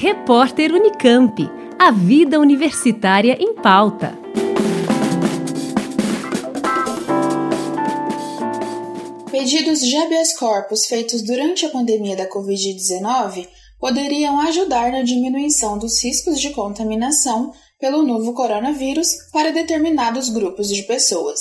Repórter Unicamp. A vida universitária em pauta. Pedidos de habeas corpus feitos durante a pandemia da Covid-19 poderiam ajudar na diminuição dos riscos de contaminação pelo novo coronavírus para determinados grupos de pessoas.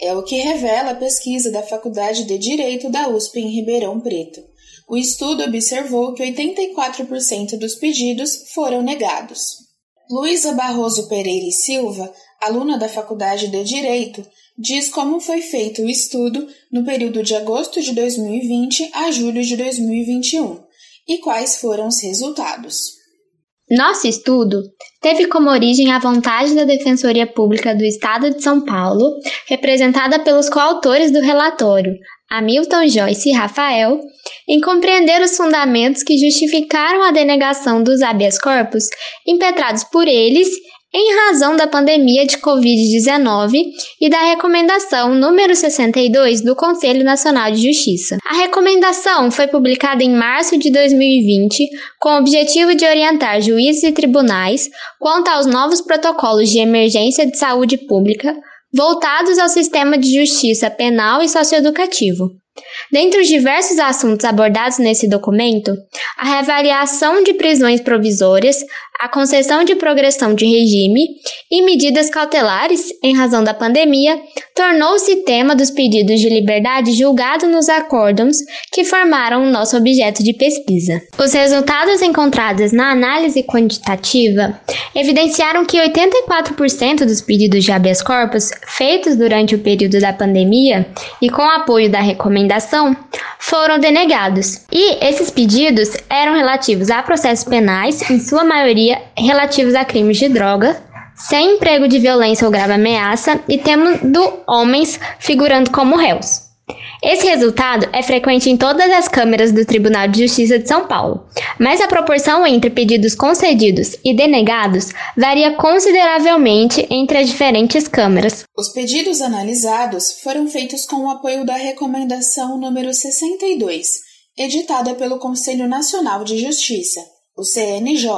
É o que revela a pesquisa da Faculdade de Direito da USP em Ribeirão Preto. O estudo observou que 84% dos pedidos foram negados. Luísa Barroso Pereira e Silva, aluna da Faculdade de Direito, diz como foi feito o estudo no período de agosto de 2020 a julho de 2021 e quais foram os resultados. Nosso estudo teve como origem a vontade da Defensoria Pública do Estado de São Paulo, representada pelos coautores do relatório, Hamilton Joyce e Rafael, em compreender os fundamentos que justificaram a denegação dos habeas corpus impetrados por eles em razão da pandemia de Covid-19 e da recomendação número 62 do Conselho Nacional de Justiça. A recomendação foi publicada em março de 2020 com o objetivo de orientar juízes e tribunais quanto aos novos protocolos de emergência de saúde pública voltados ao sistema de justiça penal e socioeducativo. Dentre os diversos assuntos abordados nesse documento, a reavaliação de prisões provisórias, a concessão de progressão de regime e medidas cautelares em razão da pandemia tornou-se tema dos pedidos de liberdade julgado nos acórdãos que formaram o nosso objeto de pesquisa. Os resultados encontrados na análise quantitativa evidenciaram que 84% dos pedidos de habeas corpus feitos durante o período da pandemia e com apoio da recomendação foram denegados. E esses pedidos eram relativos a processos penais, em sua maioria relativos a crimes de droga, sem emprego de violência ou grave ameaça e tendo homens figurando como réus. Esse resultado é frequente em todas as câmeras do Tribunal de Justiça de São Paulo, mas a proporção entre pedidos concedidos e denegados varia consideravelmente entre as diferentes câmeras. Os pedidos analisados foram feitos com o apoio da Recomendação número 62, editada pelo Conselho Nacional de Justiça, o CNJ,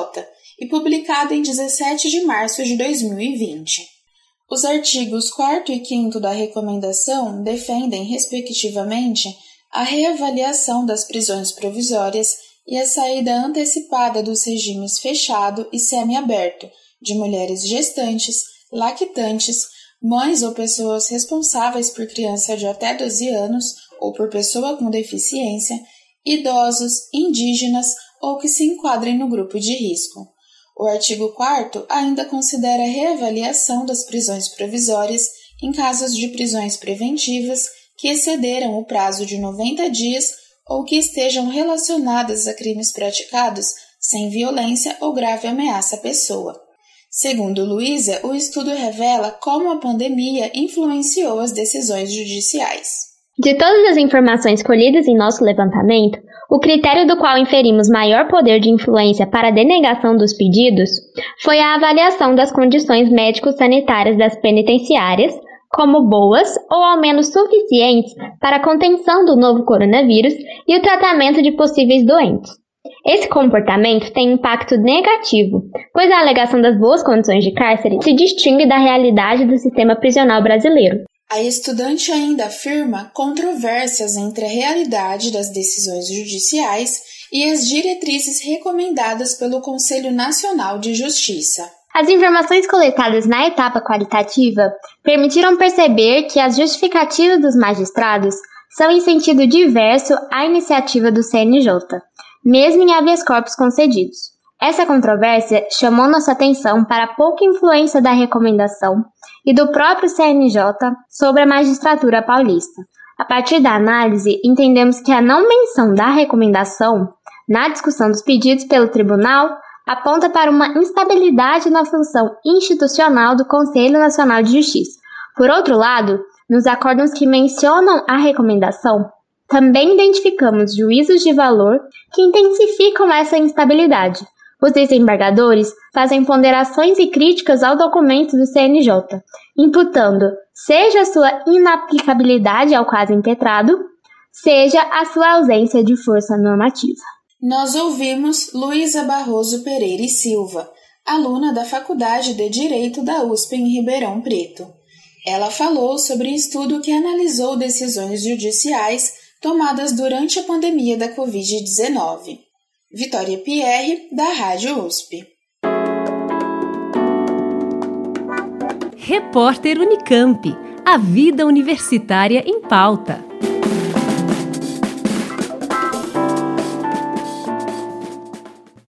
e publicada em 17 de março de 2020. Os artigos 4 e 5 da recomendação defendem, respectivamente, a reavaliação das prisões provisórias e a saída antecipada dos regimes fechado e semiaberto de mulheres gestantes, lactantes, mães ou pessoas responsáveis por criança de até 12 anos ou por pessoa com deficiência, idosos, indígenas ou que se enquadrem no grupo de risco. O artigo 4 ainda considera a reavaliação das prisões provisórias em casos de prisões preventivas que excederam o prazo de 90 dias ou que estejam relacionadas a crimes praticados sem violência ou grave ameaça à pessoa. Segundo Luísa, o estudo revela como a pandemia influenciou as decisões judiciais. De todas as informações colhidas em nosso levantamento, o critério do qual inferimos maior poder de influência para a denegação dos pedidos foi a avaliação das condições médico-sanitárias das penitenciárias como boas ou ao menos suficientes para a contenção do novo coronavírus e o tratamento de possíveis doentes. Esse comportamento tem impacto negativo, pois a alegação das boas condições de cárcere se distingue da realidade do sistema prisional brasileiro. A estudante ainda afirma controvérsias entre a realidade das decisões judiciais e as diretrizes recomendadas pelo Conselho Nacional de Justiça. As informações coletadas na etapa qualitativa permitiram perceber que as justificativas dos magistrados são em sentido diverso à iniciativa do CNJ, mesmo em habeas corpus concedidos. Essa controvérsia chamou nossa atenção para a pouca influência da recomendação e do próprio CNJ sobre a magistratura paulista. A partir da análise, entendemos que a não menção da recomendação na discussão dos pedidos pelo tribunal aponta para uma instabilidade na função institucional do Conselho Nacional de Justiça. Por outro lado, nos acordos que mencionam a recomendação, também identificamos juízos de valor que intensificam essa instabilidade, os desembargadores fazem ponderações e críticas ao documento do CNJ, imputando seja sua inaplicabilidade ao caso impetrado, seja a sua ausência de força normativa. Nós ouvimos Luísa Barroso Pereira e Silva, aluna da Faculdade de Direito da USP em Ribeirão Preto. Ela falou sobre estudo que analisou decisões judiciais tomadas durante a pandemia da Covid-19. Vitória Pierre, da Rádio USP. Repórter Unicamp. A vida universitária em pauta.